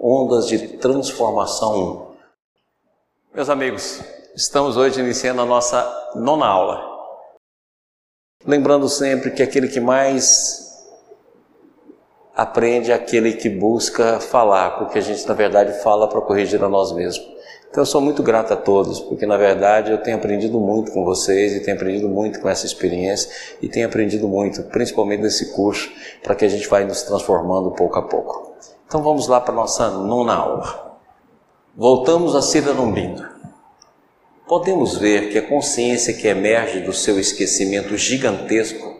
Ondas de Transformação 1. Meus amigos, estamos hoje iniciando a nossa nona aula. Lembrando sempre que aquele que mais aprende é aquele que busca falar, porque a gente na verdade fala para corrigir a nós mesmos. Então eu sou muito grato a todos, porque na verdade eu tenho aprendido muito com vocês e tenho aprendido muito com essa experiência e tenho aprendido muito, principalmente nesse curso, para que a gente vai nos transformando pouco a pouco. Então vamos lá para a nossa nona aula. Voltamos a Ciranombino. Podemos ver que a consciência que emerge do seu esquecimento gigantesco,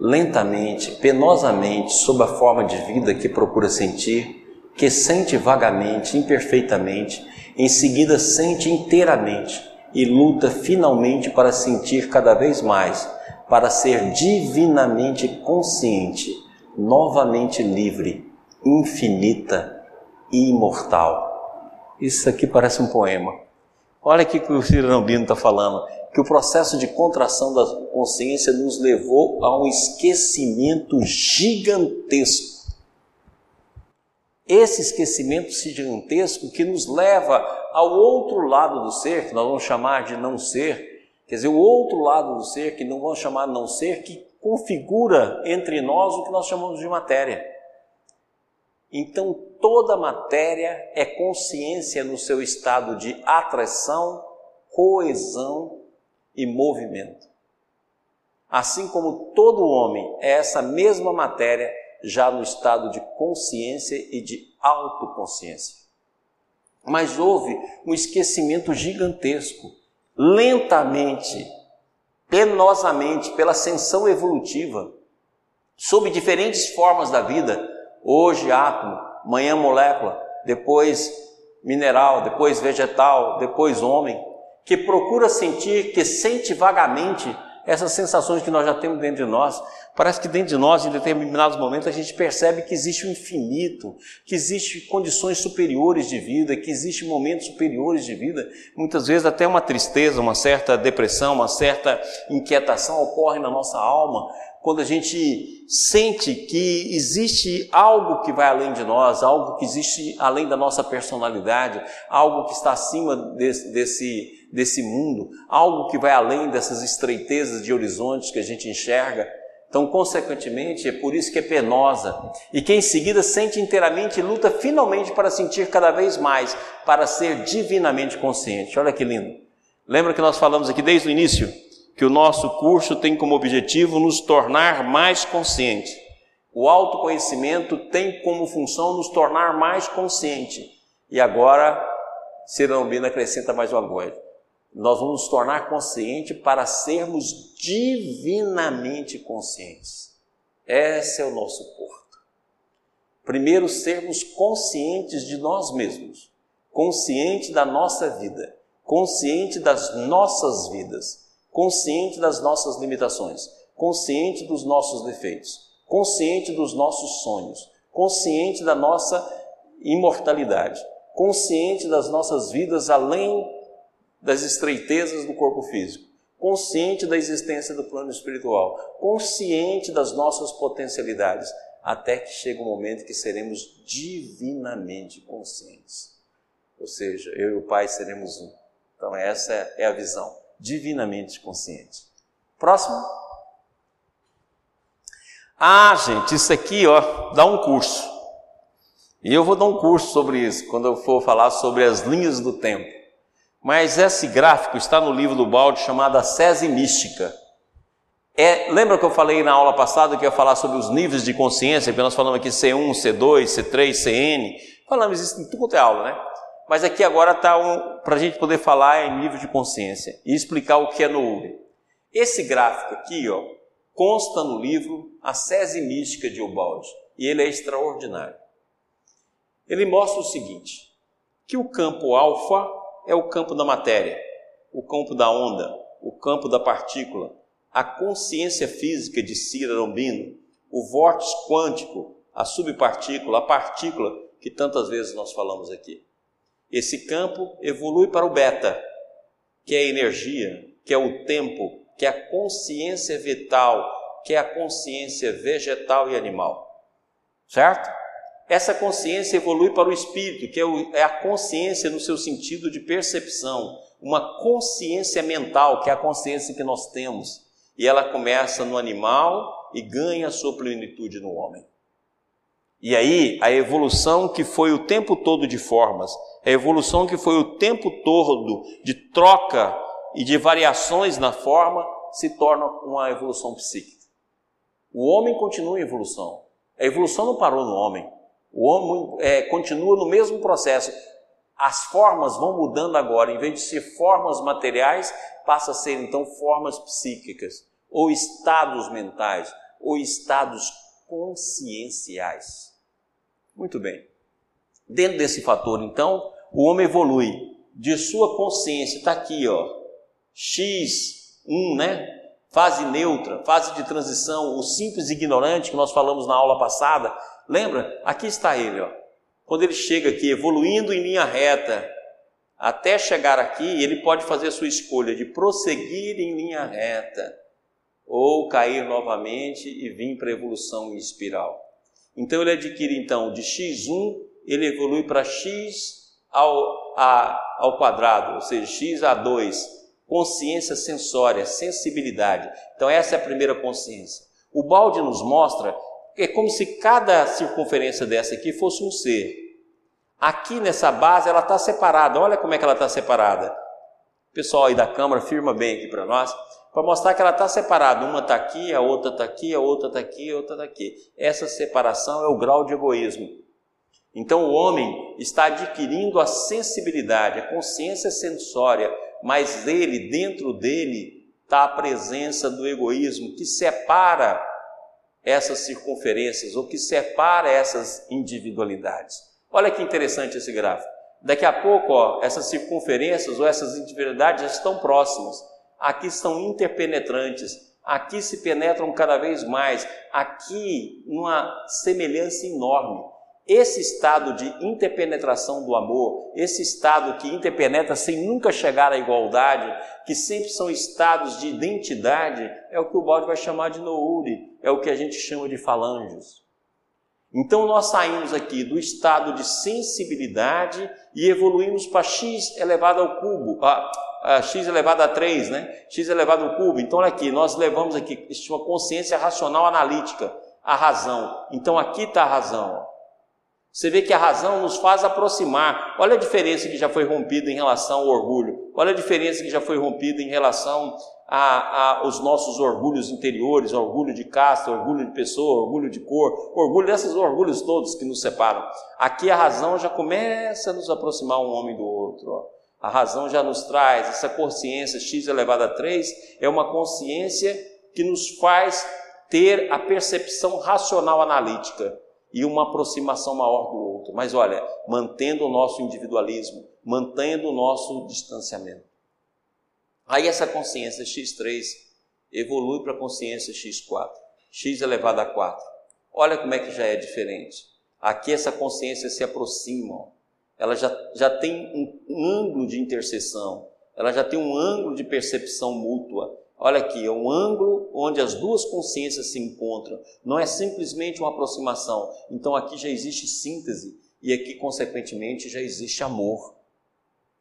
lentamente, penosamente, sob a forma de vida que procura sentir, que sente vagamente, imperfeitamente, em seguida sente inteiramente e luta finalmente para sentir cada vez mais, para ser divinamente consciente, novamente livre infinita e imortal. Isso aqui parece um poema. Olha aqui que o Cirano Bino está falando, que o processo de contração da consciência nos levou a um esquecimento gigantesco. Esse esquecimento gigantesco que nos leva ao outro lado do ser, que nós vamos chamar de não ser, quer dizer, o outro lado do ser, que não vamos chamar de não ser, que configura entre nós o que nós chamamos de matéria. Então, toda matéria é consciência no seu estado de atração, coesão e movimento. Assim como todo homem é essa mesma matéria já no estado de consciência e de autoconsciência. Mas houve um esquecimento gigantesco, lentamente, penosamente, pela ascensão evolutiva, sob diferentes formas da vida, hoje átomo, amanhã molécula, depois mineral, depois vegetal, depois homem, que procura sentir, que sente vagamente essas sensações que nós já temos dentro de nós. Parece que dentro de nós, em determinados momentos, a gente percebe que existe um infinito, que existe condições superiores de vida, que existe momentos superiores de vida. Muitas vezes até uma tristeza, uma certa depressão, uma certa inquietação ocorre na nossa alma, quando a gente sente que existe algo que vai além de nós, algo que existe além da nossa personalidade, algo que está acima desse, desse, desse mundo, algo que vai além dessas estreitezas de horizontes que a gente enxerga. Então, consequentemente, é por isso que é penosa. E que em seguida sente inteiramente e luta finalmente para sentir cada vez mais, para ser divinamente consciente. Olha que lindo. Lembra que nós falamos aqui desde o início? que o nosso curso tem como objetivo nos tornar mais conscientes. O autoconhecimento tem como função nos tornar mais consciente. E agora, Cirambina acrescenta mais uma coisa. Nós vamos nos tornar conscientes para sermos divinamente conscientes. Esse é o nosso porto. Primeiro, sermos conscientes de nós mesmos, consciente da nossa vida, consciente das nossas vidas consciente das nossas limitações, consciente dos nossos defeitos, consciente dos nossos sonhos, consciente da nossa imortalidade, consciente das nossas vidas além das estreitezas do corpo físico, consciente da existência do plano espiritual, consciente das nossas potencialidades, até que chega o um momento que seremos divinamente conscientes. Ou seja, eu e o Pai seremos um. Então, essa é a visão divinamente consciente. Próximo. Ah, gente, isso aqui, ó, dá um curso. E eu vou dar um curso sobre isso quando eu for falar sobre as linhas do tempo. Mas esse gráfico está no livro do Balde chamado A Sese Mística. É, lembra que eu falei na aula passada que ia falar sobre os níveis de consciência, que nós falamos aqui C1, C2, C3, CN. Falamos isso em tudo é aula, né? mas aqui agora está um, para a gente poder falar em nível de consciência e explicar o que é Nouri. Esse gráfico aqui, ó, consta no livro A Sese Mística de Ubaldi e ele é extraordinário. Ele mostra o seguinte: que o campo alfa é o campo da matéria, o campo da onda, o campo da partícula, a consciência física de Cira Lombino, o vórtice quântico, a subpartícula, a partícula que tantas vezes nós falamos aqui. Esse campo evolui para o beta, que é a energia, que é o tempo, que é a consciência vital, que é a consciência vegetal e animal. Certo? Essa consciência evolui para o espírito, que é, é a consciência no seu sentido de percepção, uma consciência mental, que é a consciência que nós temos. E ela começa no animal e ganha a sua plenitude no homem. E aí, a evolução que foi o tempo todo de formas, a evolução que foi o tempo todo de troca e de variações na forma, se torna uma evolução psíquica. O homem continua em evolução. A evolução não parou no homem. O homem é, continua no mesmo processo. As formas vão mudando agora. Em vez de ser formas materiais, passa a ser então formas psíquicas, ou estados mentais, ou estados conscienciais. Muito bem. Dentro desse fator, então, o homem evolui de sua consciência, está aqui, ó, X1, né? Fase neutra, fase de transição, o simples ignorante que nós falamos na aula passada. Lembra? Aqui está ele, ó. Quando ele chega aqui, evoluindo em linha reta, até chegar aqui, ele pode fazer a sua escolha de prosseguir em linha reta ou cair novamente e vir para a evolução em espiral. Então ele adquire então de x1, ele evolui para x ao, a, ao quadrado, ou seja, x a 2, consciência sensória, sensibilidade. Então, essa é a primeira consciência. O balde nos mostra é como se cada circunferência dessa aqui fosse um ser. Aqui nessa base ela está separada. Olha como é que ela está separada. O pessoal aí da câmara firma bem aqui para nós, para mostrar que ela está separada. Uma está aqui, a outra está aqui, a outra está aqui, a outra está aqui. Essa separação é o grau de egoísmo. Então o homem está adquirindo a sensibilidade, a consciência sensória, mas ele, dentro dele, está a presença do egoísmo que separa essas circunferências ou que separa essas individualidades. Olha que interessante esse gráfico. Daqui a pouco, ó, essas circunferências ou essas individualidades já estão próximas. Aqui estão interpenetrantes. Aqui se penetram cada vez mais. Aqui, uma semelhança enorme. Esse estado de interpenetração do amor, esse estado que interpenetra sem nunca chegar à igualdade, que sempre são estados de identidade, é o que o Balde vai chamar de Nouri, é o que a gente chama de falanges. Então nós saímos aqui do estado de sensibilidade e evoluímos para x elevado ao cubo, a, a x elevado a 3, né? x elevado ao cubo. Então olha aqui, nós levamos aqui uma consciência racional analítica, a razão. Então aqui está a razão. Você vê que a razão nos faz aproximar. Olha a diferença que já foi rompida em relação ao orgulho. Olha a diferença que já foi rompida em relação aos nossos orgulhos interiores, orgulho de casta, orgulho de pessoa, orgulho de cor, orgulho desses orgulhos todos que nos separam. Aqui a razão já começa a nos aproximar um homem do outro. Ó. A razão já nos traz essa consciência x elevado a 3 é uma consciência que nos faz ter a percepção racional analítica e uma aproximação maior do outro. Mas olha, mantendo o nosso individualismo, mantendo o nosso distanciamento. Aí essa consciência X3 evolui para a consciência X4, X elevado a 4. Olha como é que já é diferente. Aqui essa consciência se aproxima, ela já, já tem um ângulo de interseção, ela já tem um ângulo de percepção mútua, Olha aqui, é um ângulo onde as duas consciências se encontram. Não é simplesmente uma aproximação. Então aqui já existe síntese e aqui, consequentemente, já existe amor.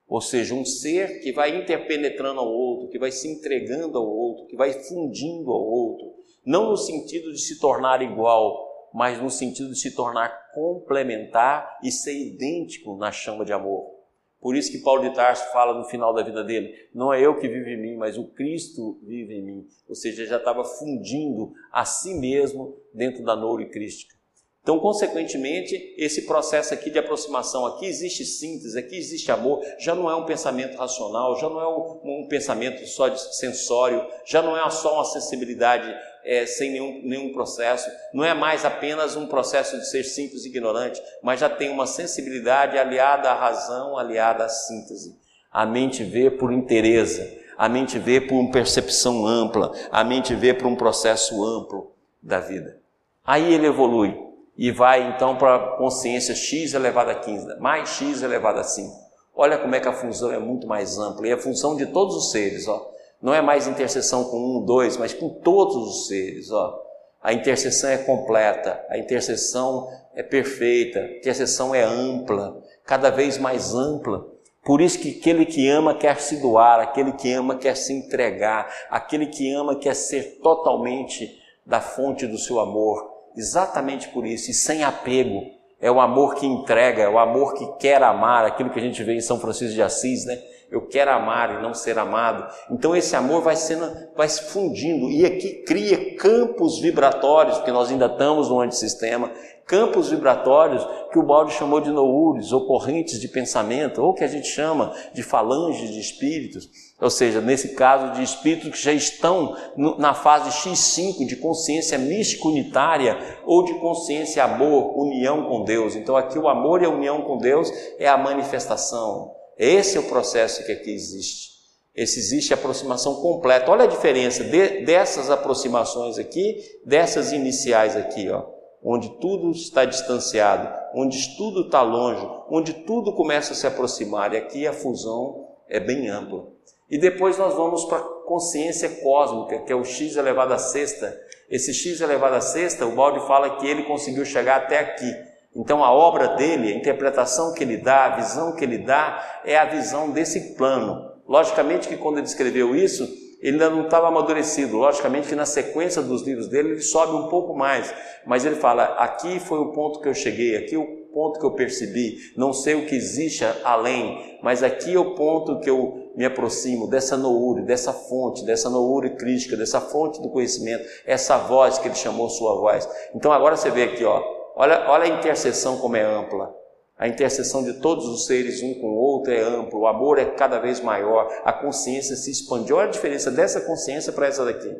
Ou seja, um ser que vai interpenetrando ao outro, que vai se entregando ao outro, que vai fundindo ao outro. Não no sentido de se tornar igual, mas no sentido de se tornar complementar e ser idêntico na chama de amor. Por isso que Paulo de Tarso fala no final da vida dele: não é eu que vivo em mim, mas o Cristo vive em mim. Ou seja, já estava fundindo a si mesmo dentro da noure crística. Então, consequentemente, esse processo aqui de aproximação, aqui existe síntese, aqui existe amor, já não é um pensamento racional, já não é um, um pensamento só de sensório, já não é só uma sensibilidade é, sem nenhum, nenhum processo, não é mais apenas um processo de ser simples e ignorante, mas já tem uma sensibilidade aliada à razão, aliada à síntese. A mente vê por interesse, a mente vê por uma percepção ampla, a mente vê por um processo amplo da vida. Aí ele evolui e vai então para a consciência x elevado a 15, mais x elevado a 5. Olha como é que a função é muito mais ampla, e a função de todos os seres, ó. Não é mais intercessão com um, dois, mas com todos os seres, ó. A intercessão é completa, a intercessão é perfeita, a intercessão é ampla, cada vez mais ampla. Por isso que aquele que ama quer se doar, aquele que ama quer se entregar, aquele que ama quer ser totalmente da fonte do seu amor. Exatamente por isso, e sem apego. É o amor que entrega, é o amor que quer amar, aquilo que a gente vê em São Francisco de Assis, né? eu quero amar e não ser amado. Então esse amor vai sendo, vai se fundindo e aqui cria campos vibratórios, porque nós ainda estamos no antissistema, campos vibratórios que o Balde chamou de noures, ou correntes de pensamento, ou que a gente chama de falanges de espíritos, ou seja, nesse caso de espíritos que já estão na fase X5 de consciência mística unitária ou de consciência amor, união com Deus. Então aqui o amor e a união com Deus é a manifestação, esse é o processo que aqui existe. Esse existe a aproximação completa. Olha a diferença de, dessas aproximações aqui, dessas iniciais aqui, ó, onde tudo está distanciado, onde tudo está longe, onde tudo começa a se aproximar. E aqui a fusão é bem ampla. E depois nós vamos para a consciência cósmica, que é o x elevado a sexta. Esse x elevado a sexta, o Balde fala que ele conseguiu chegar até aqui. Então a obra dele, a interpretação que ele dá, a visão que ele dá, é a visão desse plano. Logicamente que quando ele escreveu isso, ele ainda não estava amadurecido. Logicamente que na sequência dos livros dele ele sobe um pouco mais, mas ele fala: aqui foi o ponto que eu cheguei, aqui ponto que eu percebi. Não sei o que existe além, mas aqui é o ponto que eu me aproximo dessa noure, dessa fonte, dessa noure crítica, dessa fonte do conhecimento, essa voz que ele chamou sua voz. Então agora você vê aqui, ó, Olha, olha a intercessão como é ampla. A intercessão de todos os seres um com o outro é amplo, o amor é cada vez maior, a consciência se expande. Olha a diferença dessa consciência para essa daqui.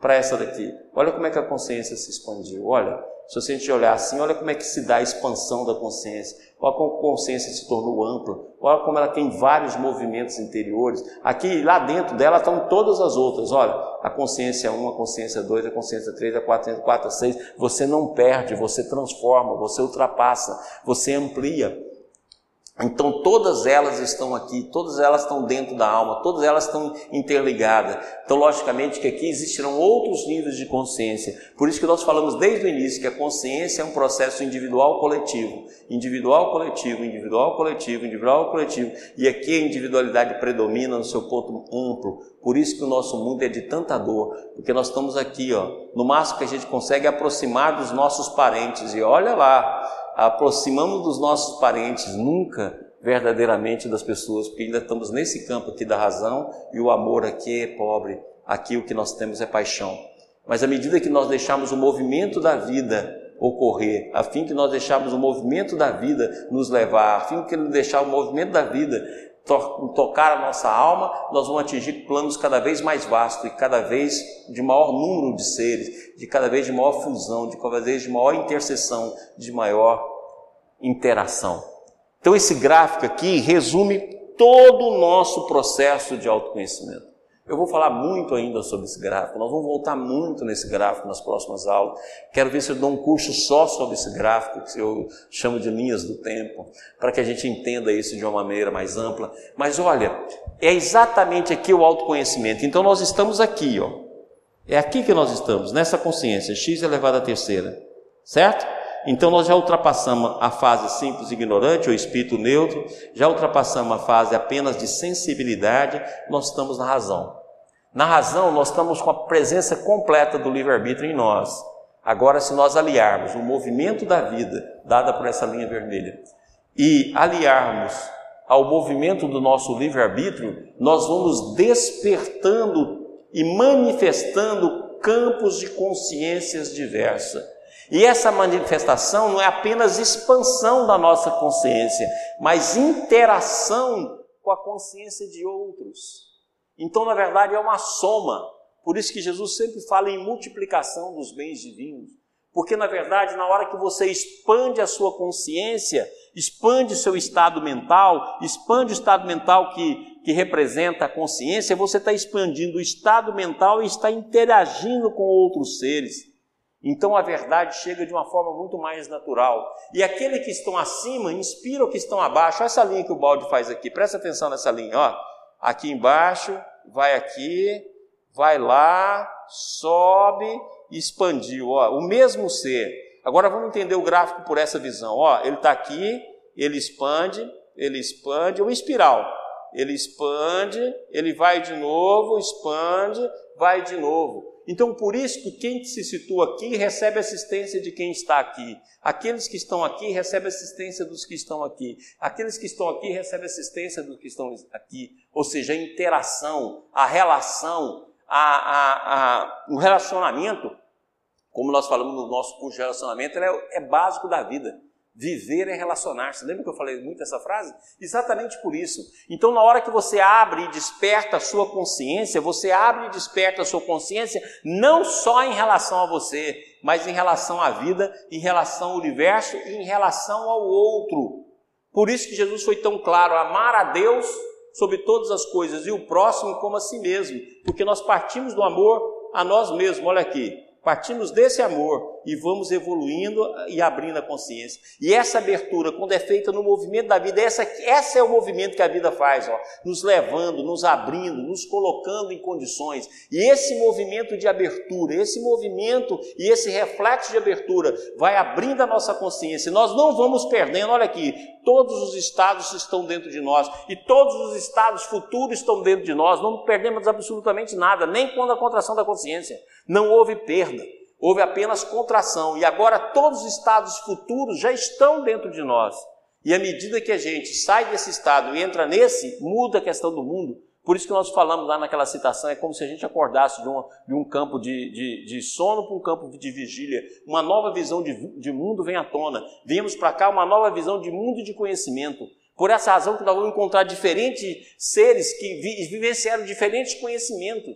Para essa daqui. Olha como é que a consciência se expandiu. Olha, se você a gente olhar assim, olha como é que se dá a expansão da consciência. Olha como a consciência se tornou ampla. Olha como ela tem vários movimentos interiores. Aqui, lá dentro dela estão todas as outras. Olha, a consciência 1, a consciência 2, a consciência 3, a 4, a 4, a 6. Você não perde, você transforma, você ultrapassa, você amplia. Então todas elas estão aqui, todas elas estão dentro da alma, todas elas estão interligadas. Então, logicamente que aqui existirão outros níveis de consciência. Por isso que nós falamos desde o início que a consciência é um processo individual coletivo, individual coletivo, individual coletivo, individual coletivo. E aqui a individualidade predomina no seu ponto amplo. Por isso que o nosso mundo é de tanta dor, porque nós estamos aqui, ó, no máximo que a gente consegue aproximar dos nossos parentes. E olha lá, aproximamos dos nossos parentes, nunca verdadeiramente das pessoas, porque ainda estamos nesse campo aqui da razão e o amor aqui é pobre, aqui o que nós temos é paixão. Mas à medida que nós deixamos o movimento da vida ocorrer, a fim que nós deixarmos o movimento da vida nos levar, a fim que ele deixar o movimento da vida to tocar a nossa alma, nós vamos atingir planos cada vez mais vastos e cada vez de maior número de seres, de cada vez de maior fusão, de cada vez de maior interseção, de maior interação. Então, esse gráfico aqui resume todo o nosso processo de autoconhecimento. Eu vou falar muito ainda sobre esse gráfico, nós vamos voltar muito nesse gráfico nas próximas aulas. Quero ver se eu dou um curso só sobre esse gráfico, que eu chamo de linhas do tempo, para que a gente entenda isso de uma maneira mais ampla. Mas olha, é exatamente aqui o autoconhecimento. Então nós estamos aqui, ó. É aqui que nós estamos, nessa consciência, x elevado à terceira, certo? Então nós já ultrapassamos a fase simples ignorante, ou espírito neutro, já ultrapassamos a fase apenas de sensibilidade, nós estamos na razão. Na razão, nós estamos com a presença completa do livre-arbítrio em nós. Agora, se nós aliarmos o movimento da vida, dada por essa linha vermelha, e aliarmos ao movimento do nosso livre-arbítrio, nós vamos despertando e manifestando campos de consciências diversas e essa manifestação não é apenas expansão da nossa consciência, mas interação com a consciência de outros. Então, na verdade, é uma soma. Por isso que Jesus sempre fala em multiplicação dos bens divinos. Porque, na verdade, na hora que você expande a sua consciência, expande o seu estado mental, expande o estado mental que, que representa a consciência, você está expandindo o estado mental e está interagindo com outros seres. Então a verdade chega de uma forma muito mais natural. E aquele que estão acima inspira o que estão abaixo. Olha essa linha que o balde faz aqui. Presta atenção nessa linha, ó. Aqui embaixo, vai aqui, vai lá, sobe expandiu, ó, o mesmo ser. Agora vamos entender o gráfico por essa visão. Ó, ele está aqui, ele expande, ele expande, é uma espiral. Ele expande, ele vai de novo, expande, vai de novo. Então, por isso que quem se situa aqui recebe assistência de quem está aqui. Aqueles que estão aqui recebem assistência dos que estão aqui. Aqueles que estão aqui recebem assistência dos que estão aqui. Ou seja, a interação, a relação, a, a, a, o relacionamento, como nós falamos no nosso curso de relacionamento, é, é básico da vida. Viver é relacionar-se. Lembra que eu falei muito essa frase? Exatamente por isso. Então, na hora que você abre e desperta a sua consciência, você abre e desperta a sua consciência não só em relação a você, mas em relação à vida, em relação ao universo e em relação ao outro. Por isso que Jesus foi tão claro: amar a Deus sobre todas as coisas e o próximo como a si mesmo, porque nós partimos do amor a nós mesmos. Olha aqui, partimos desse amor e vamos evoluindo e abrindo a consciência. E essa abertura, quando é feita no movimento da vida, essa, essa é o movimento que a vida faz, ó, nos levando, nos abrindo, nos colocando em condições. E esse movimento de abertura, esse movimento e esse reflexo de abertura vai abrindo a nossa consciência. Nós não vamos perdendo, olha aqui, todos os estados estão dentro de nós e todos os estados futuros estão dentro de nós. Não perdemos absolutamente nada, nem quando a contração da consciência. Não houve perda houve apenas contração, e agora todos os estados futuros já estão dentro de nós. E à medida que a gente sai desse estado e entra nesse, muda a questão do mundo. Por isso que nós falamos lá naquela citação, é como se a gente acordasse de um, de um campo de, de, de sono para um campo de vigília. Uma nova visão de, de mundo vem à tona. Viemos para cá uma nova visão de mundo e de conhecimento. Por essa razão que nós vamos encontrar diferentes seres que vi, vivenciaram diferentes conhecimentos.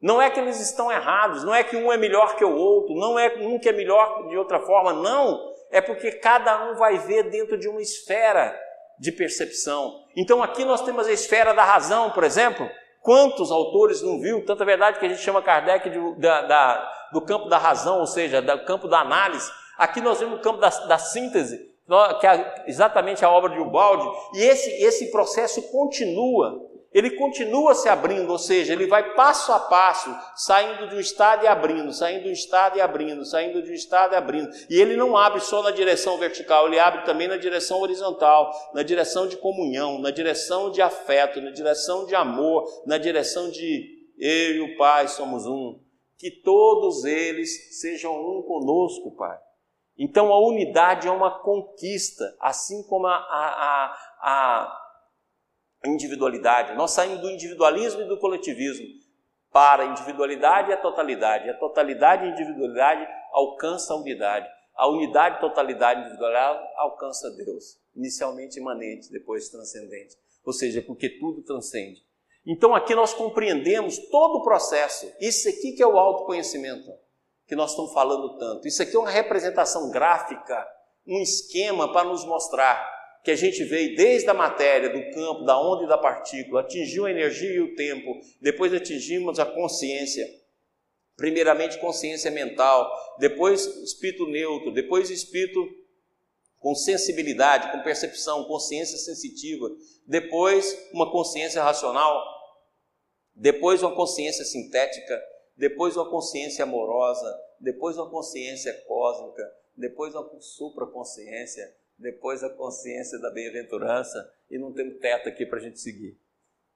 Não é que eles estão errados, não é que um é melhor que o outro, não é um que é melhor de outra forma, não. É porque cada um vai ver dentro de uma esfera de percepção. Então aqui nós temos a esfera da razão, por exemplo. Quantos autores não viu? Tanta verdade que a gente chama Kardec de, da, da, do campo da razão, ou seja, do campo da análise. Aqui nós vemos o campo da, da síntese, que é exatamente a obra de Ubaldi, e esse, esse processo continua ele continua se abrindo, ou seja, ele vai passo a passo, saindo de um estado e abrindo, saindo de um estado e abrindo, saindo de um estado e abrindo. E ele não abre só na direção vertical, ele abre também na direção horizontal, na direção de comunhão, na direção de afeto, na direção de amor, na direção de eu e o Pai somos um. Que todos eles sejam um conosco, Pai. Então a unidade é uma conquista, assim como a, a, a individualidade. Nós saímos do individualismo e do coletivismo para a individualidade e a totalidade. A totalidade e a individualidade alcança a unidade. A unidade, totalidade e individualidade alcança Deus. Inicialmente imanente, depois transcendente. Ou seja, porque tudo transcende. Então aqui nós compreendemos todo o processo. Isso aqui que é o autoconhecimento que nós estamos falando tanto. Isso aqui é uma representação gráfica, um esquema para nos mostrar que a gente veio desde a matéria, do campo, da onda e da partícula, atingiu a energia e o tempo, depois atingimos a consciência. Primeiramente consciência mental, depois espírito neutro, depois espírito com sensibilidade, com percepção, consciência sensitiva, depois uma consciência racional, depois uma consciência sintética, depois uma consciência amorosa, depois uma consciência cósmica, depois uma supraconsciência, depois a consciência da bem-aventurança e não temos teto aqui para a gente seguir.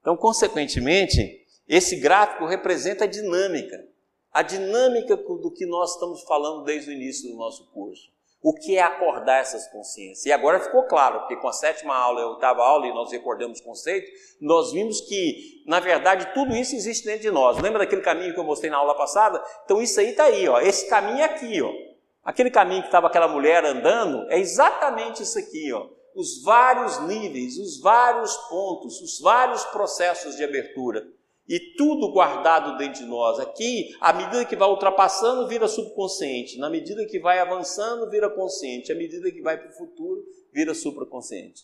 Então, consequentemente, esse gráfico representa a dinâmica, a dinâmica do que nós estamos falando desde o início do nosso curso. O que é acordar essas consciências? E agora ficou claro, porque com a sétima aula e a oitava aula, e nós recordamos o conceito, nós vimos que, na verdade, tudo isso existe dentro de nós. Lembra daquele caminho que eu mostrei na aula passada? Então, isso aí está aí, ó. esse caminho é aqui. Ó. Aquele caminho que estava aquela mulher andando é exatamente isso aqui, ó. Os vários níveis, os vários pontos, os vários processos de abertura. E tudo guardado dentro de nós. Aqui, à medida que vai ultrapassando, vira subconsciente. Na medida que vai avançando, vira consciente. À medida que vai para o futuro, vira supraconsciente.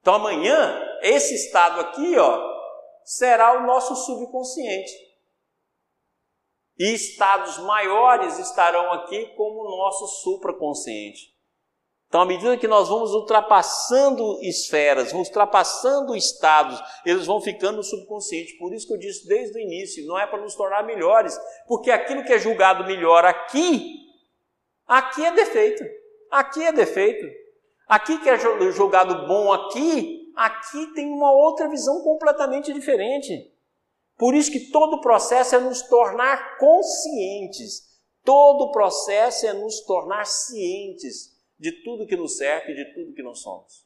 Então amanhã, esse estado aqui, ó, será o nosso subconsciente. E estados maiores estarão aqui como o nosso supraconsciente. Então, à medida que nós vamos ultrapassando esferas, ultrapassando estados, eles vão ficando no subconsciente. Por isso que eu disse desde o início, não é para nos tornar melhores, porque aquilo que é julgado melhor aqui, aqui é defeito. Aqui é defeito. Aqui que é julgado bom aqui, aqui tem uma outra visão completamente diferente. Por isso que todo o processo é nos tornar conscientes. Todo o processo é nos tornar cientes de tudo que nos cerca e de tudo que nós somos.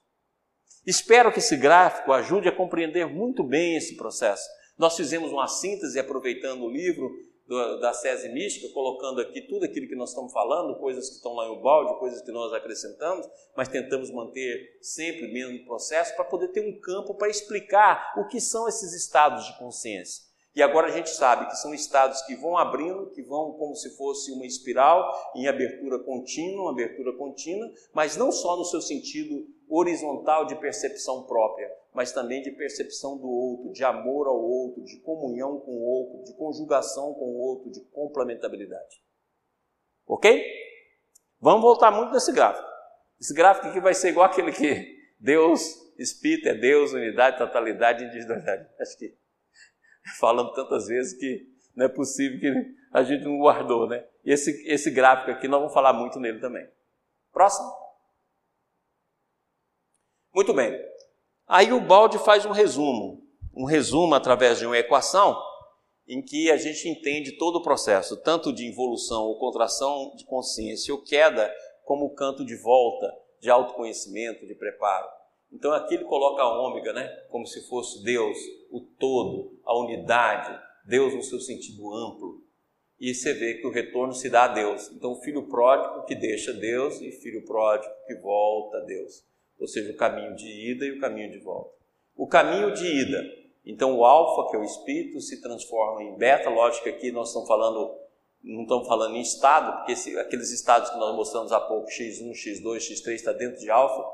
Espero que esse gráfico ajude a compreender muito bem esse processo. Nós fizemos uma síntese aproveitando o livro do, da Sese Mística, colocando aqui tudo aquilo que nós estamos falando, coisas que estão lá no balde, coisas que nós acrescentamos, mas tentamos manter sempre o mesmo processo para poder ter um campo para explicar o que são esses estados de consciência. E agora a gente sabe que são estados que vão abrindo, que vão como se fosse uma espiral em abertura contínua, abertura contínua, mas não só no seu sentido horizontal de percepção própria, mas também de percepção do outro, de amor ao outro, de comunhão com o outro, de conjugação com o outro, de complementabilidade. Ok? Vamos voltar muito nesse gráfico. Esse gráfico aqui vai ser igual aquele que Deus, Espírito é Deus, unidade, totalidade individualidade. Acho que falando tantas vezes que não é possível que a gente não guardou, né? E esse, esse gráfico aqui, nós vamos falar muito nele também. Próximo. Muito bem. Aí o balde faz um resumo, um resumo através de uma equação em que a gente entende todo o processo, tanto de involução ou contração de consciência ou queda, como o canto de volta, de autoconhecimento, de preparo. Então aqui ele coloca a ômega, né? Como se fosse Deus, o todo, a unidade, Deus no seu sentido amplo. E você vê que o retorno se dá a Deus. Então o filho pródigo que deixa Deus e filho pródigo que volta a Deus. Ou seja, o caminho de ida e o caminho de volta. O caminho de ida. Então o alfa, que é o espírito, se transforma em beta. Lógico que aqui nós estamos falando não estamos falando em estado, porque aqueles estados que nós mostramos há pouco, x1, x2, x3, está dentro de alfa,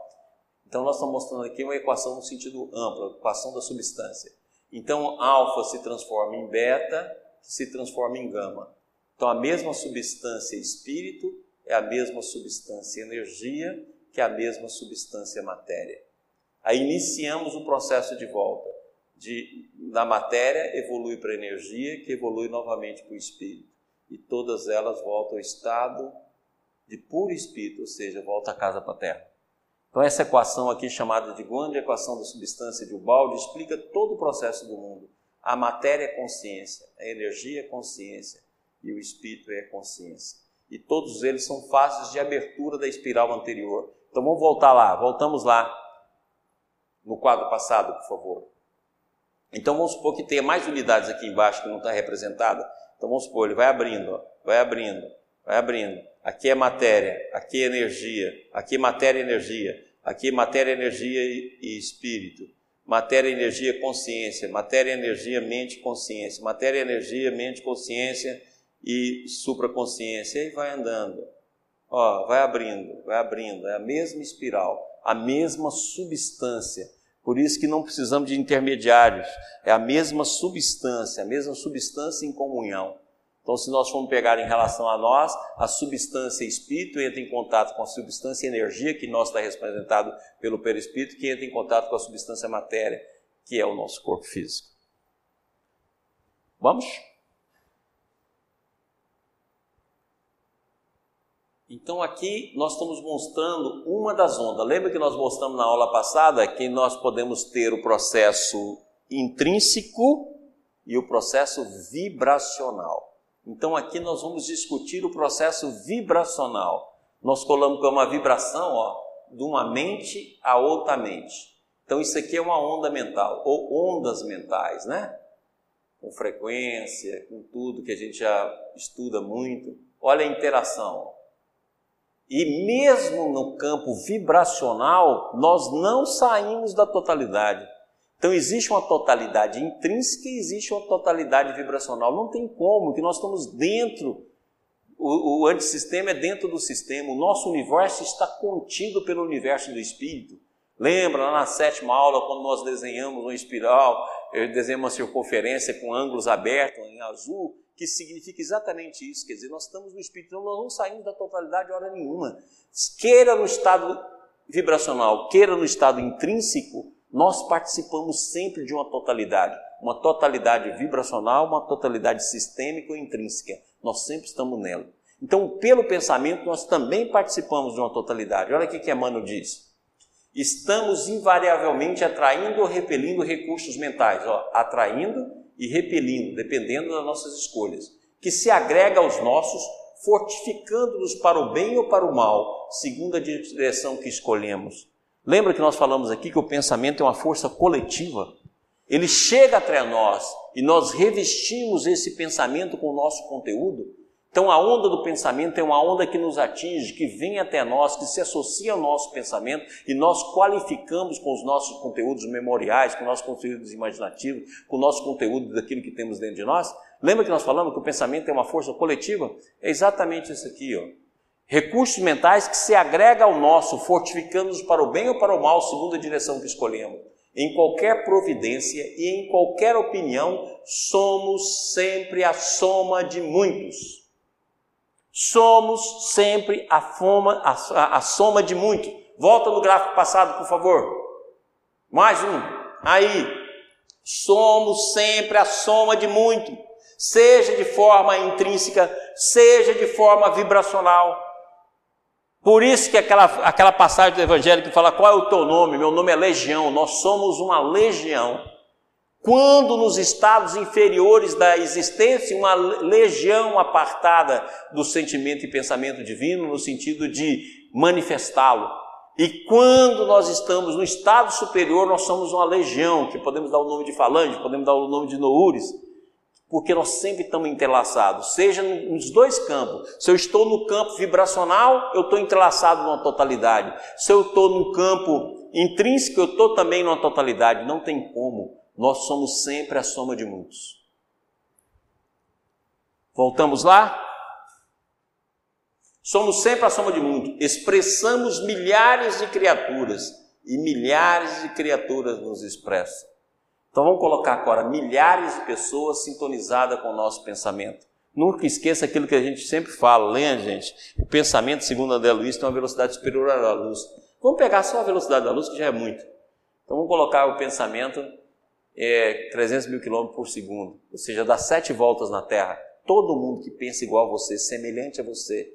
então, nós estamos mostrando aqui uma equação no sentido amplo, a equação da substância. Então, alfa se transforma em beta, se transforma em gama. Então, a mesma substância espírito é a mesma substância energia, que é a mesma substância matéria. Aí iniciamos o processo de volta. De, da matéria evolui para a energia, que evolui novamente para o espírito. E todas elas voltam ao estado de puro espírito, ou seja, volta a casa para a terra. Então, essa equação aqui, chamada de grande equação da substância de Ubaldi, explica todo o processo do mundo. A matéria é consciência, a energia é consciência e o espírito é consciência. E todos eles são fases de abertura da espiral anterior. Então, vamos voltar lá, voltamos lá no quadro passado, por favor. Então, vamos supor que tenha mais unidades aqui embaixo que não está representada. Então, vamos supor, ele vai abrindo, ó, vai abrindo, vai abrindo. Aqui é matéria, aqui é energia, aqui é matéria e energia, aqui é matéria, energia e espírito. Matéria, energia, consciência. Matéria, energia, mente, consciência. Matéria, energia, mente, consciência e supraconsciência. E vai andando. Ó, vai abrindo, vai abrindo. É a mesma espiral, a mesma substância. Por isso que não precisamos de intermediários. É a mesma substância, a mesma substância em comunhão. Então, se nós formos pegar em relação a nós, a substância espírito entra em contato com a substância energia, que nós está representado pelo perispírito, que entra em contato com a substância matéria, que é o nosso corpo físico. Vamos? Então aqui nós estamos mostrando uma das ondas. Lembra que nós mostramos na aula passada que nós podemos ter o processo intrínseco e o processo vibracional. Então aqui nós vamos discutir o processo vibracional. Nós colocamos uma vibração ó, de uma mente a outra mente. Então isso aqui é uma onda mental, ou ondas mentais, né? Com frequência, com tudo que a gente já estuda muito. Olha a interação. E mesmo no campo vibracional, nós não saímos da totalidade. Então existe uma totalidade intrínseca e existe uma totalidade vibracional. Não tem como, que nós estamos dentro, o, o antissistema é dentro do sistema, o nosso universo está contido pelo universo do Espírito. Lembra lá na sétima aula, quando nós desenhamos uma espiral, desenhamos uma circunferência com ângulos abertos em azul, que significa exatamente isso. Quer dizer, nós estamos no espírito, então nós não saímos da totalidade hora nenhuma. Queira no estado vibracional, queira no estado intrínseco, nós participamos sempre de uma totalidade. Uma totalidade vibracional, uma totalidade sistêmica ou intrínseca. Nós sempre estamos nela. Então, pelo pensamento, nós também participamos de uma totalidade. Olha o que Emmanuel diz. Estamos invariavelmente atraindo ou repelindo recursos mentais. Ó, atraindo e repelindo, dependendo das nossas escolhas, que se agrega aos nossos, fortificando-nos para o bem ou para o mal, segundo a direção que escolhemos. Lembra que nós falamos aqui que o pensamento é uma força coletiva? Ele chega até nós e nós revestimos esse pensamento com o nosso conteúdo então a onda do pensamento é uma onda que nos atinge, que vem até nós, que se associa ao nosso pensamento e nós qualificamos com os nossos conteúdos memoriais, com os nossos conteúdos imaginativos, com o nosso conteúdo daquilo que temos dentro de nós. Lembra que nós falamos que o pensamento é uma força coletiva? É exatamente isso aqui, ó. Recursos mentais que se agrega ao nosso, fortificando-nos para o bem ou para o mal, segundo a direção que escolhemos. Em qualquer providência e em qualquer opinião, somos sempre a soma de muitos Somos sempre a, foma, a, a, soma de muito. Volta no gráfico passado, por favor. Mais um. Aí. Somos sempre a soma de muito. Seja de forma intrínseca, seja de forma vibracional. Por isso que aquela, aquela passagem do Evangelho que fala qual é o teu nome? Meu nome é Legião. Nós somos uma legião. Quando nos estados inferiores da existência, uma legião apartada do sentimento e pensamento divino, no sentido de manifestá-lo. E quando nós estamos no estado superior, nós somos uma legião, que podemos dar o nome de falange, podemos dar o nome de noures, porque nós sempre estamos entrelaçados, seja nos dois campos. Se eu estou no campo vibracional, eu estou entrelaçado numa totalidade. Se eu estou no campo intrínseco, eu estou também numa totalidade. Não tem como nós somos sempre a soma de muitos. Voltamos lá? Somos sempre a soma de muitos. Expressamos milhares de criaturas e milhares de criaturas nos expressam. Então vamos colocar agora milhares de pessoas sintonizadas com o nosso pensamento. Nunca esqueça aquilo que a gente sempre fala, lembra, gente? O pensamento, segundo André Luiz, tem uma velocidade superior à luz. Vamos pegar só a velocidade da luz, que já é muito. Então vamos colocar o pensamento é, 300 mil quilômetros por segundo, ou seja, dá sete voltas na Terra. Todo mundo que pensa igual a você, semelhante a você,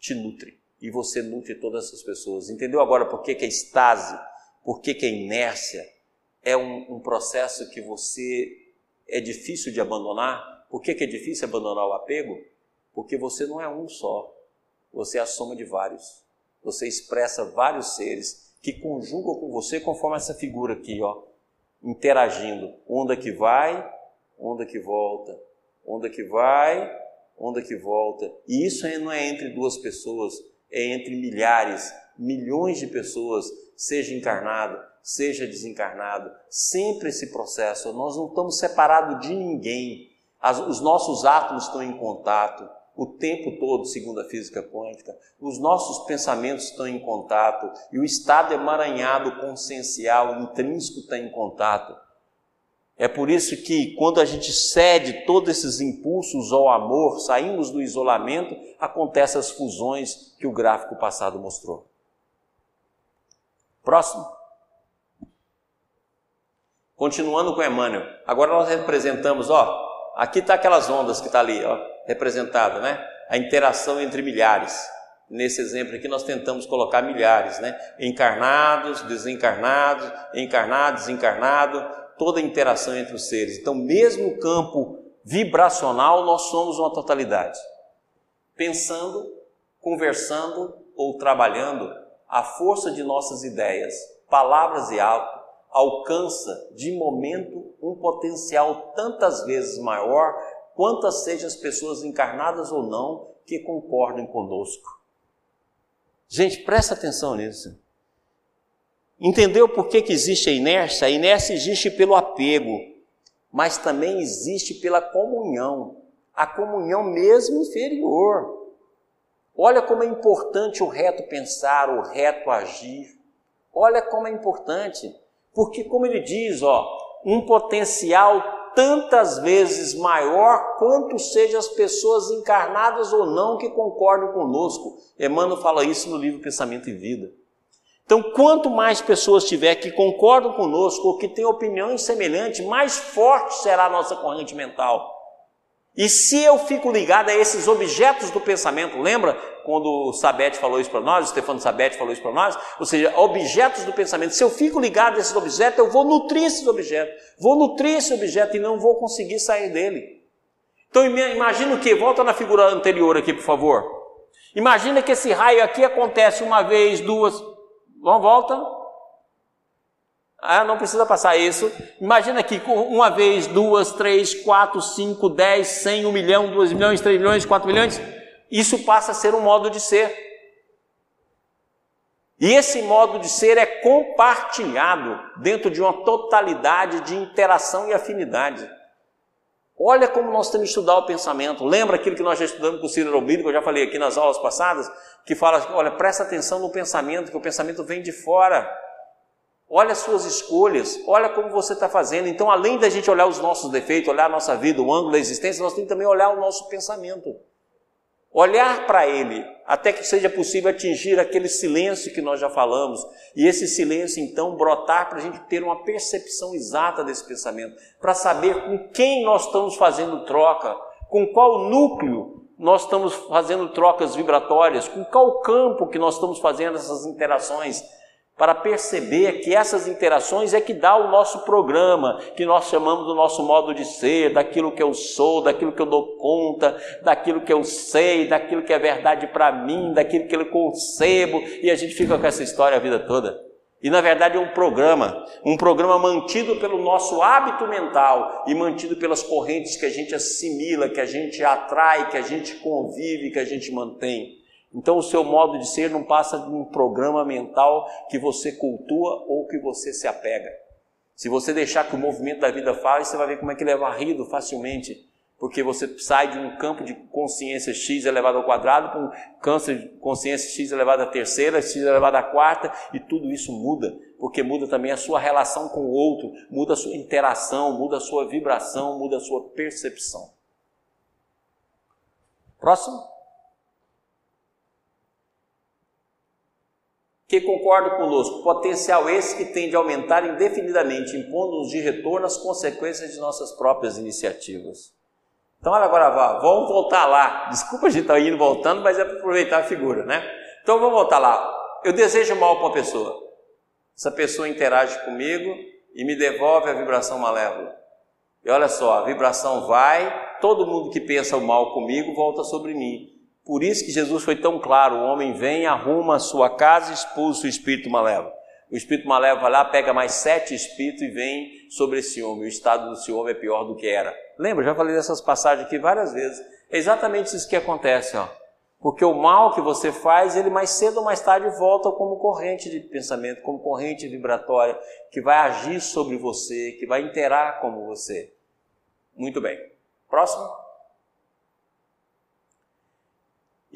te nutre. E você nutre todas essas pessoas. Entendeu agora por que, que a estase, por que, que a inércia é um, um processo que você é difícil de abandonar? Por que, que é difícil abandonar o apego? Porque você não é um só. Você é a soma de vários. Você expressa vários seres que conjugam com você conforme essa figura aqui, ó interagindo. Onda que vai, onda que volta, onda que vai, onda que volta. E isso não é entre duas pessoas, é entre milhares, milhões de pessoas, seja encarnado, seja desencarnado. Sempre esse processo. Nós não estamos separados de ninguém. As, os nossos átomos estão em contato o tempo todo, segundo a física quântica. Os nossos pensamentos estão em contato e o estado emaranhado consciencial intrínseco está em contato. É por isso que quando a gente cede todos esses impulsos ao amor, saímos do isolamento, acontecem as fusões que o gráfico passado mostrou. Próximo. Continuando com Emmanuel. Agora nós representamos, ó, aqui está aquelas ondas que está ali, ó representada, né? A interação entre milhares. Nesse exemplo aqui nós tentamos colocar milhares, né? Encarnados, desencarnados, encarnado, desencarnado, toda a interação entre os seres. Então, mesmo campo vibracional, nós somos uma totalidade. Pensando, conversando ou trabalhando, a força de nossas ideias, palavras e alcança de momento um potencial tantas vezes maior quantas sejam as pessoas encarnadas ou não que concordem conosco. Gente, presta atenção nisso. Entendeu por que, que existe a inércia? A inércia existe pelo apego, mas também existe pela comunhão, a comunhão mesmo inferior. Olha como é importante o reto pensar, o reto agir. Olha como é importante, porque como ele diz, ó, um potencial tantas vezes maior quanto sejam as pessoas encarnadas ou não que concordem conosco. Emmanuel fala isso no livro Pensamento e Vida. Então, quanto mais pessoas tiver que concordam conosco ou que têm opiniões semelhantes, mais forte será a nossa corrente mental. E se eu fico ligado a esses objetos do pensamento, lembra quando o Sabete falou isso para nós, o Stefano Sabete falou isso para nós? Ou seja, objetos do pensamento. Se eu fico ligado a esses objetos, eu vou nutrir esses objetos, vou nutrir esse objeto e não vou conseguir sair dele. Então imagina o que? Volta na figura anterior aqui, por favor. Imagina que esse raio aqui acontece uma vez, duas. Vamos, volta. Ah, não precisa passar isso. Imagina aqui, uma vez, duas, três, quatro, cinco, dez, cem, um milhão, dois milhões, três milhões, quatro milhões. Isso passa a ser um modo de ser. E esse modo de ser é compartilhado dentro de uma totalidade de interação e afinidade. Olha como nós temos que estudar o pensamento. Lembra aquilo que nós já estudamos com o Ciro Albino, que eu já falei aqui nas aulas passadas, que fala, olha, presta atenção no pensamento, que o pensamento vem de fora. Olha as suas escolhas, olha como você está fazendo. Então, além da gente olhar os nossos defeitos, olhar a nossa vida, o ângulo da existência, nós temos que também olhar o nosso pensamento. Olhar para ele, até que seja possível atingir aquele silêncio que nós já falamos. E esse silêncio, então, brotar para a gente ter uma percepção exata desse pensamento, para saber com quem nós estamos fazendo troca, com qual núcleo nós estamos fazendo trocas vibratórias, com qual campo que nós estamos fazendo essas interações para perceber que essas interações é que dá o nosso programa, que nós chamamos do nosso modo de ser, daquilo que eu sou, daquilo que eu dou conta, daquilo que eu sei, daquilo que é verdade para mim, daquilo que eu concebo, e a gente fica com essa história a vida toda. E na verdade é um programa, um programa mantido pelo nosso hábito mental e mantido pelas correntes que a gente assimila, que a gente atrai, que a gente convive, que a gente mantém. Então, o seu modo de ser não passa de um programa mental que você cultua ou que você se apega. Se você deixar que o movimento da vida fale, você vai ver como é que ele é varrido facilmente, porque você sai de um campo de consciência x elevado ao quadrado para um campo de consciência x elevado à terceira, x elevado à quarta, e tudo isso muda, porque muda também a sua relação com o outro, muda a sua interação, muda a sua vibração, muda a sua percepção. Próximo. Que concordam conosco, potencial esse que tende a aumentar indefinidamente, impondo-nos de retorno as consequências de nossas próprias iniciativas. Então, olha agora, vamos voltar lá. Desculpa a gente estar tá indo voltando, mas é para aproveitar a figura, né? Então, vamos voltar lá. Eu desejo mal para uma pessoa. Essa pessoa interage comigo e me devolve a vibração malévola. E olha só, a vibração vai, todo mundo que pensa o mal comigo volta sobre mim. Por isso que Jesus foi tão claro: o homem vem, arruma a sua casa expulsa o espírito malévolo. O espírito malévolo vai lá, pega mais sete espíritos e vem sobre esse homem. O estado desse homem é pior do que era. Lembra? Já falei dessas passagens aqui várias vezes. É exatamente isso que acontece, ó. Porque o mal que você faz, ele mais cedo ou mais tarde volta como corrente de pensamento, como corrente vibratória, que vai agir sobre você, que vai interar como você. Muito bem. Próximo.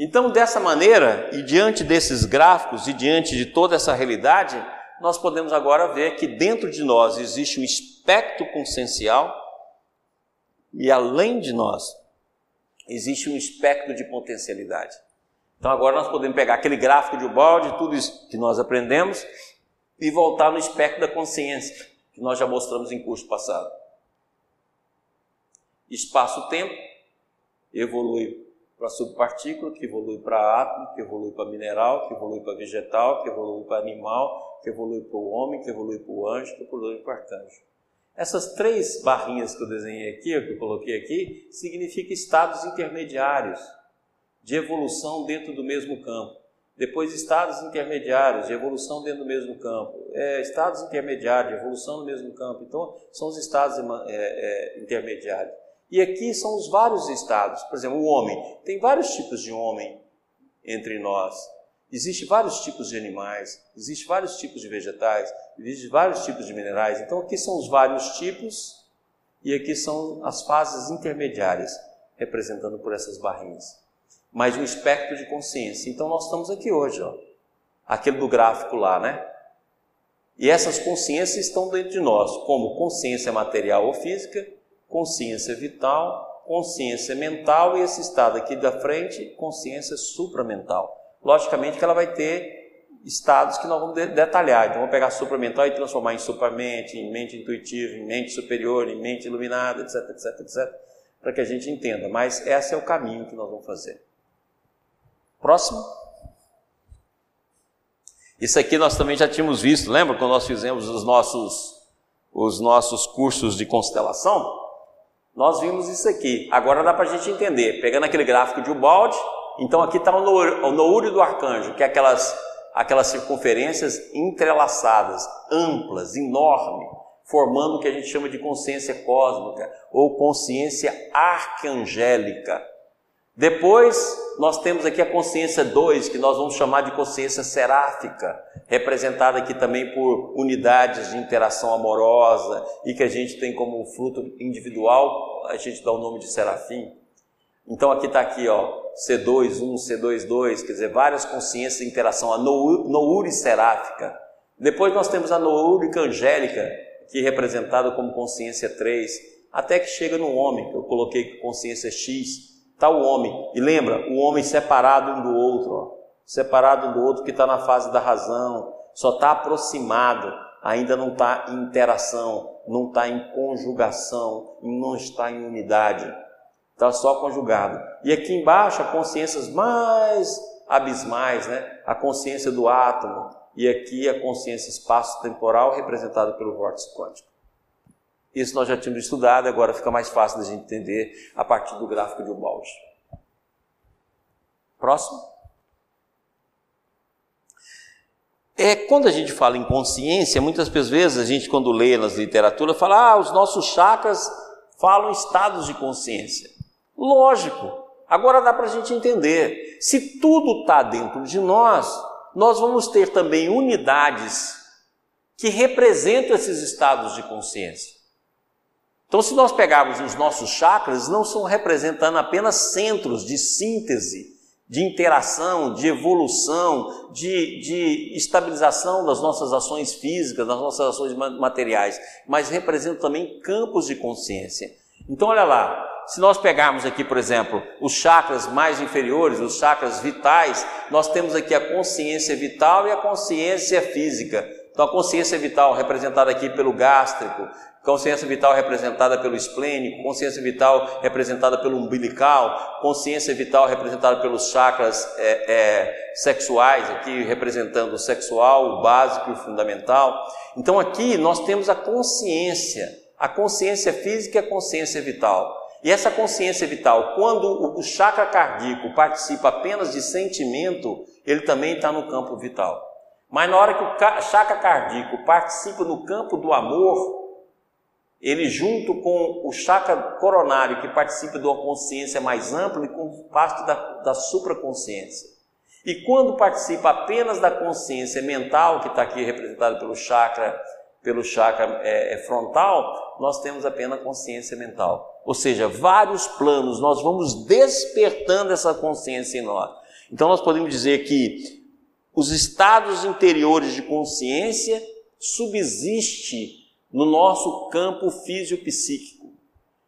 Então, dessa maneira, e diante desses gráficos e diante de toda essa realidade, nós podemos agora ver que dentro de nós existe um espectro consciencial e além de nós existe um espectro de potencialidade. Então agora nós podemos pegar aquele gráfico de balde, tudo isso que nós aprendemos e voltar no espectro da consciência, que nós já mostramos em curso passado. Espaço-tempo evolui para subpartícula, que evolui para átomo, que evolui para mineral, que evolui para vegetal, que evolui para animal, que evolui para o homem, que evolui para o anjo, que evolui para o arcanjo. Essas três barrinhas que eu desenhei aqui, que eu coloquei aqui, significam estados intermediários de evolução dentro do mesmo campo. Depois, estados intermediários de evolução dentro do mesmo campo. É, estados intermediários de evolução no mesmo campo. Então, são os estados é, é, intermediários. E aqui são os vários estados. Por exemplo, o homem. Tem vários tipos de homem entre nós. Existem vários tipos de animais, existem vários tipos de vegetais, existem vários tipos de minerais. Então aqui são os vários tipos e aqui são as fases intermediárias, representando por essas barrinhas. Mais um espectro de consciência. Então nós estamos aqui hoje, ó. Aquele do gráfico lá, né? E essas consciências estão dentro de nós, como consciência material ou física consciência vital, consciência mental e esse estado aqui da frente, consciência supramental. Logicamente que ela vai ter estados que nós vamos detalhar. Então vamos pegar supramental e transformar em supramente, em mente intuitiva, em mente superior, em mente iluminada, etc, etc, etc, para que a gente entenda. Mas esse é o caminho que nós vamos fazer. Próximo. Isso aqui nós também já tínhamos visto, lembra quando nós fizemos os nossos os nossos cursos de constelação? Nós vimos isso aqui. Agora dá para a gente entender. Pegando aquele gráfico de Ubaldi, então aqui está o noúrio do arcanjo, que é aquelas, aquelas circunferências entrelaçadas, amplas, enormes, formando o que a gente chama de consciência cósmica ou consciência arcangélica. Depois, nós temos aqui a consciência 2, que nós vamos chamar de consciência seráfica, representada aqui também por unidades de interação amorosa e que a gente tem como fruto individual, a gente dá o nome de serafim. Então aqui está aqui, ó, C2, 1, C2, 2, quer dizer, várias consciências de interação, a nouri seráfica. Depois nós temos a noúrica angélica, que é representada como consciência 3, até que chega no homem, que eu coloquei consciência X, Está o homem. E lembra, o homem separado um do outro, ó. separado um do outro que está na fase da razão, só está aproximado, ainda não está em interação, não está em conjugação, não está em unidade. Está só conjugado. E aqui embaixo, as consciências mais abismais, né? a consciência do átomo, e aqui a consciência espaço-temporal representada pelo vórtice quântico. Isso nós já tínhamos estudado, agora fica mais fácil da gente entender a partir do gráfico de Ubaldi. Próximo. É, quando a gente fala em consciência, muitas vezes a gente, quando lê nas literaturas, fala: ah, os nossos chakras falam estados de consciência. Lógico, agora dá para a gente entender. Se tudo está dentro de nós, nós vamos ter também unidades que representam esses estados de consciência. Então, se nós pegarmos os nossos chakras, não são representando apenas centros de síntese, de interação, de evolução, de, de estabilização das nossas ações físicas, das nossas ações materiais, mas representam também campos de consciência. Então, olha lá, se nós pegarmos aqui, por exemplo, os chakras mais inferiores, os chakras vitais, nós temos aqui a consciência vital e a consciência física. Então, a consciência vital representada aqui pelo gástrico, consciência vital representada pelo esplênico, consciência vital representada pelo umbilical, consciência vital representada pelos chakras é, é, sexuais, aqui representando o sexual, o básico e o fundamental. Então aqui nós temos a consciência, a consciência física e a consciência vital. E essa consciência vital, quando o chakra cardíaco participa apenas de sentimento, ele também está no campo vital. Mas na hora que o chakra cardíaco participa no campo do amor, ele junto com o chakra coronário, que participa de uma consciência mais ampla e com parte da, da supraconsciência. E quando participa apenas da consciência mental, que está aqui representada pelo chakra, pelo chakra é, é, frontal, nós temos apenas consciência mental. Ou seja, vários planos, nós vamos despertando essa consciência em nós. Então nós podemos dizer que os estados interiores de consciência subsiste no nosso campo fisiopsíquico.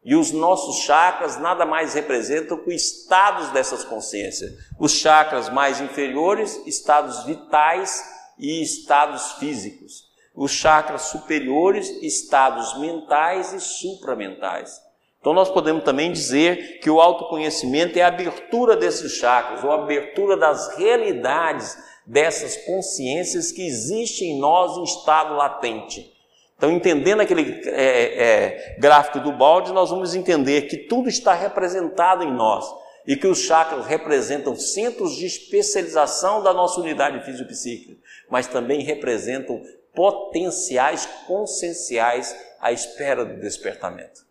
E os nossos chakras nada mais representam que estados dessas consciências. Os chakras mais inferiores, estados vitais e estados físicos. Os chakras superiores, estados mentais e supramentais. Então nós podemos também dizer que o autoconhecimento é a abertura desses chakras, ou a abertura das realidades dessas consciências que existem em nós em estado latente. Então, entendendo aquele é, é, gráfico do balde, nós vamos entender que tudo está representado em nós e que os chakras representam centros de especialização da nossa unidade fisiopsíquica, mas também representam potenciais conscienciais à espera do despertamento.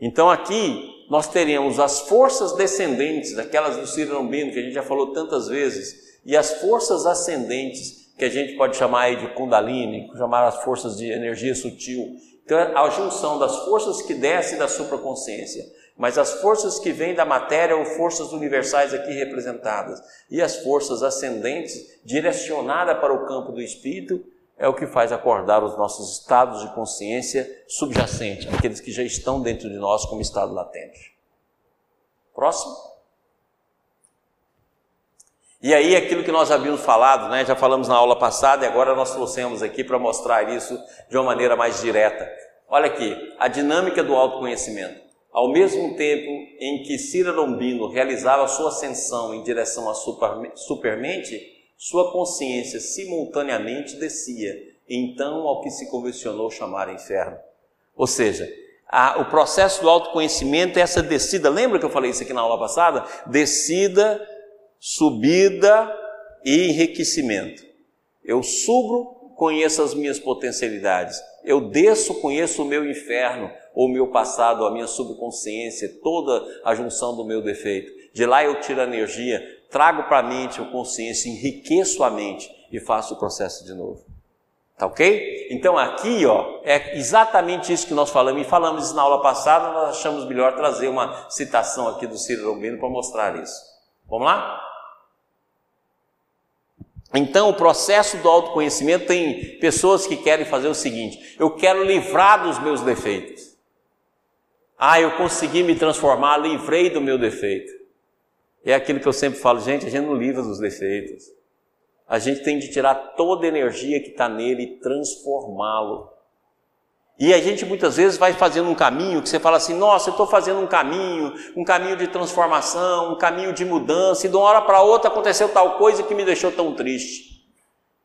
Então aqui nós teremos as forças descendentes, aquelas do Cirambino que a gente já falou tantas vezes, e as forças ascendentes que a gente pode chamar aí de Kundalini, chamar as forças de energia sutil. Então, é a junção das forças que descem da supraconsciência, mas as forças que vêm da matéria ou forças universais aqui representadas, e as forças ascendentes direcionadas para o campo do espírito, é o que faz acordar os nossos estados de consciência subjacente, aqueles que já estão dentro de nós como estado latente. Próximo. E aí, aquilo que nós havíamos falado, né, já falamos na aula passada e agora nós trouxemos aqui para mostrar isso de uma maneira mais direta. Olha aqui, a dinâmica do autoconhecimento. Ao mesmo tempo em que Cira Lombino realizava sua ascensão em direção à supermente, sua consciência simultaneamente descia, então ao que se convencionou chamar inferno. Ou seja, a, o processo do autoconhecimento é essa descida. Lembra que eu falei isso aqui na aula passada? Descida subida e enriquecimento. Eu subo, conheço as minhas potencialidades. Eu desço, conheço o meu inferno, ou o meu passado, a minha subconsciência, toda a junção do meu defeito. De lá eu tiro a energia, trago para a mente a consciência, enriqueço a mente e faço o processo de novo. Tá ok? Então aqui, ó, é exatamente isso que nós falamos, e falamos isso na aula passada, nós achamos melhor trazer uma citação aqui do Ciro Romano para mostrar isso. Vamos lá? Então, o processo do autoconhecimento tem pessoas que querem fazer o seguinte: eu quero livrar dos meus defeitos. Ah, eu consegui me transformar, livrei do meu defeito. É aquilo que eu sempre falo, gente, a gente não livra dos defeitos. A gente tem de tirar toda a energia que está nele e transformá-lo. E a gente muitas vezes vai fazendo um caminho que você fala assim: nossa, eu estou fazendo um caminho, um caminho de transformação, um caminho de mudança, e de uma hora para outra aconteceu tal coisa que me deixou tão triste.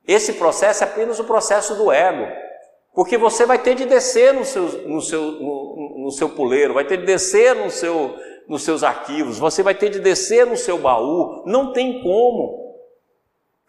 Esse processo é apenas o processo do ego, porque você vai ter de descer no seu, no seu, no, no seu puleiro, vai ter de descer no seu, nos seus arquivos, você vai ter de descer no seu baú, não tem como.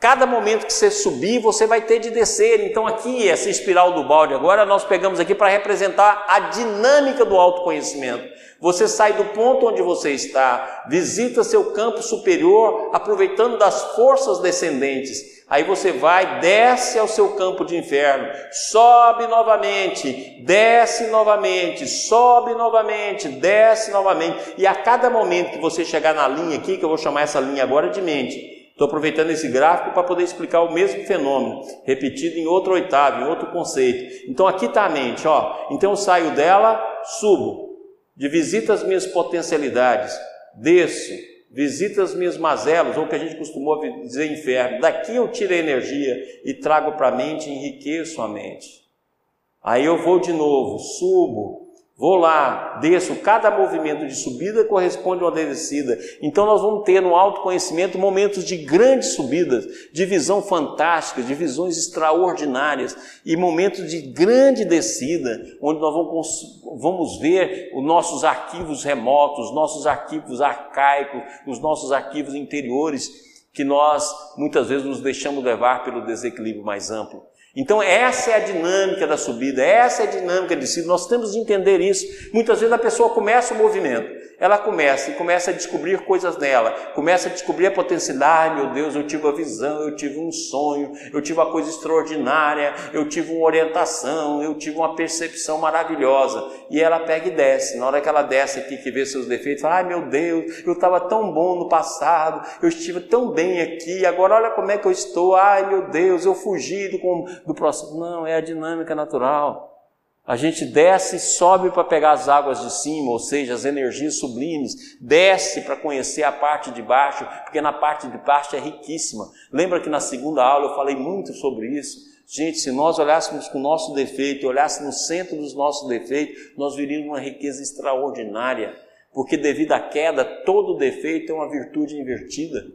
Cada momento que você subir, você vai ter de descer. Então, aqui, essa espiral do balde, agora nós pegamos aqui para representar a dinâmica do autoconhecimento. Você sai do ponto onde você está, visita seu campo superior, aproveitando das forças descendentes. Aí você vai, desce ao seu campo de inferno, sobe novamente, desce novamente, sobe novamente, desce novamente. E a cada momento que você chegar na linha aqui, que eu vou chamar essa linha agora de mente, Estou aproveitando esse gráfico para poder explicar o mesmo fenômeno, repetido em outro oitavo, em outro conceito. Então aqui está a mente, ó. Então eu saio dela, subo, de visita as minhas potencialidades, desço, visita as minhas mazelas, ou o que a gente costumou dizer inferno. Daqui eu tiro a energia e trago para a mente, enriqueço a mente. Aí eu vou de novo, subo, Vou lá, desço, cada movimento de subida corresponde a uma descida. Então nós vamos ter no autoconhecimento momentos de grandes subidas, de visão fantástica, de visões extraordinárias e momentos de grande descida, onde nós vamos, vamos ver os nossos arquivos remotos, nossos arquivos arcaicos, os nossos arquivos interiores, que nós muitas vezes nos deixamos levar pelo desequilíbrio mais amplo. Então, essa é a dinâmica da subida, essa é a dinâmica de si. Nós temos de entender isso. Muitas vezes a pessoa começa o movimento, ela começa e começa a descobrir coisas nela, começa a descobrir a potencialidade. Meu Deus, eu tive uma visão, eu tive um sonho, eu tive uma coisa extraordinária, eu tive uma orientação, eu tive uma percepção maravilhosa. E ela pega e desce. Na hora que ela desce aqui, que vê seus defeitos, fala: Ai meu Deus, eu estava tão bom no passado, eu estive tão bem aqui, agora olha como é que eu estou. Ai meu Deus, eu fugi do, do processo. Não, é a dinâmica natural. A gente desce e sobe para pegar as águas de cima, ou seja, as energias sublimes, desce para conhecer a parte de baixo, porque na parte de baixo é riquíssima. Lembra que na segunda aula eu falei muito sobre isso? Gente, se nós olhássemos com o nosso defeito, olhássemos no centro dos nossos defeitos, nós viríamos uma riqueza extraordinária, porque devido à queda, todo defeito é uma virtude invertida.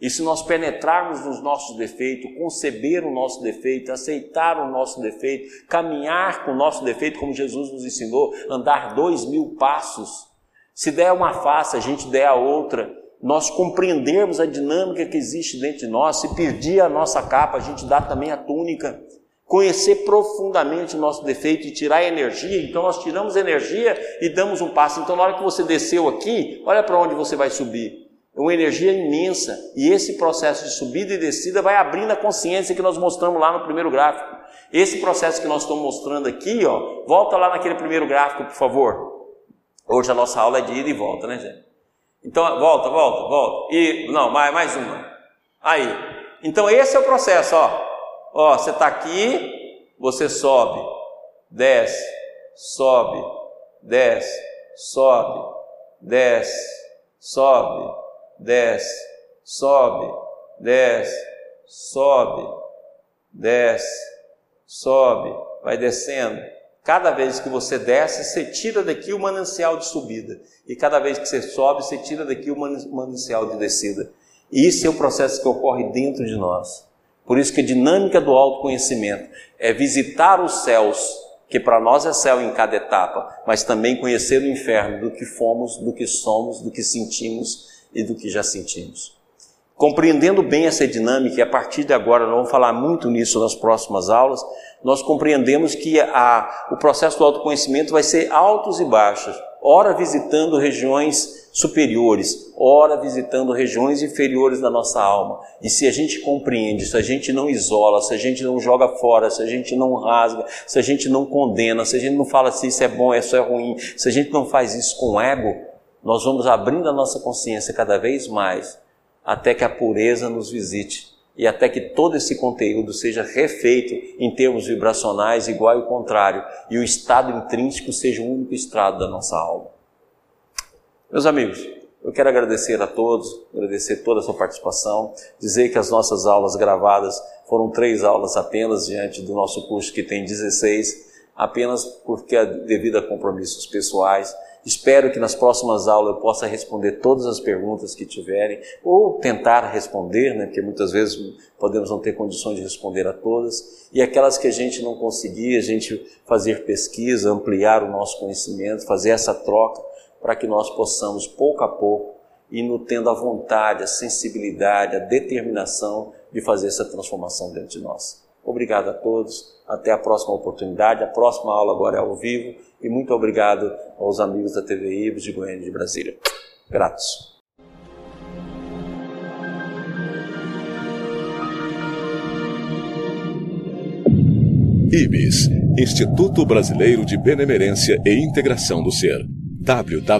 E se nós penetrarmos nos nossos defeitos, conceber o nosso defeito, aceitar o nosso defeito, caminhar com o nosso defeito, como Jesus nos ensinou, andar dois mil passos, se der uma face, a gente der a outra, nós compreendermos a dinâmica que existe dentro de nós, se pedir a nossa capa, a gente dá também a túnica, conhecer profundamente o nosso defeito e tirar energia, então nós tiramos energia e damos um passo. Então, na hora que você desceu aqui, olha para onde você vai subir. É uma energia imensa. E esse processo de subida e descida vai abrindo a consciência que nós mostramos lá no primeiro gráfico. Esse processo que nós estamos mostrando aqui, ó, volta lá naquele primeiro gráfico, por favor. Hoje a nossa aula é de ida e volta, né, gente? Então, volta, volta, volta. E, não, mais, mais uma. Aí. Então, esse é o processo, ó. Ó, você está aqui, você sobe, desce, sobe, desce, sobe, desce, sobe, desce, sobe, desce, sobe, desce, sobe, vai descendo. Cada vez que você desce, você tira daqui o manancial de subida. E cada vez que você sobe, você tira daqui o manancial de descida. E isso é o processo que ocorre dentro de nós. Por isso que a dinâmica do autoconhecimento é visitar os céus, que para nós é céu em cada etapa, mas também conhecer o inferno do que fomos, do que somos, do que sentimos e do que já sentimos. Compreendendo bem essa dinâmica, e a partir de agora, nós vamos falar muito nisso nas próximas aulas, nós compreendemos que a, o processo do autoconhecimento vai ser altos e baixos, ora visitando regiões superiores, ora visitando regiões inferiores da nossa alma. E se a gente compreende, se a gente não isola, se a gente não joga fora, se a gente não rasga, se a gente não condena, se a gente não fala se isso é bom, isso é ruim, se a gente não faz isso com ego, nós vamos abrindo a nossa consciência cada vez mais até que a pureza nos visite e até que todo esse conteúdo seja refeito em termos vibracionais igual e contrário, e o estado intrínseco seja o único estado da nossa alma. Meus amigos, eu quero agradecer a todos, agradecer toda a sua participação, dizer que as nossas aulas gravadas foram três aulas apenas diante do nosso curso que tem 16, apenas porque devido a compromissos pessoais, Espero que nas próximas aulas eu possa responder todas as perguntas que tiverem, ou tentar responder, né, porque muitas vezes podemos não ter condições de responder a todas, e aquelas que a gente não conseguir, a gente fazer pesquisa, ampliar o nosso conhecimento, fazer essa troca, para que nós possamos, pouco a pouco, ir tendo a vontade, a sensibilidade, a determinação de fazer essa transformação dentro de nós. Obrigado a todos. Até a próxima oportunidade. A próxima aula agora é ao vivo. E muito obrigado aos amigos da TV Ibis de Goiânia de Brasília. Gratos. IBIS Instituto Brasileiro de Benemerência e Integração do Ser. www.ibis.org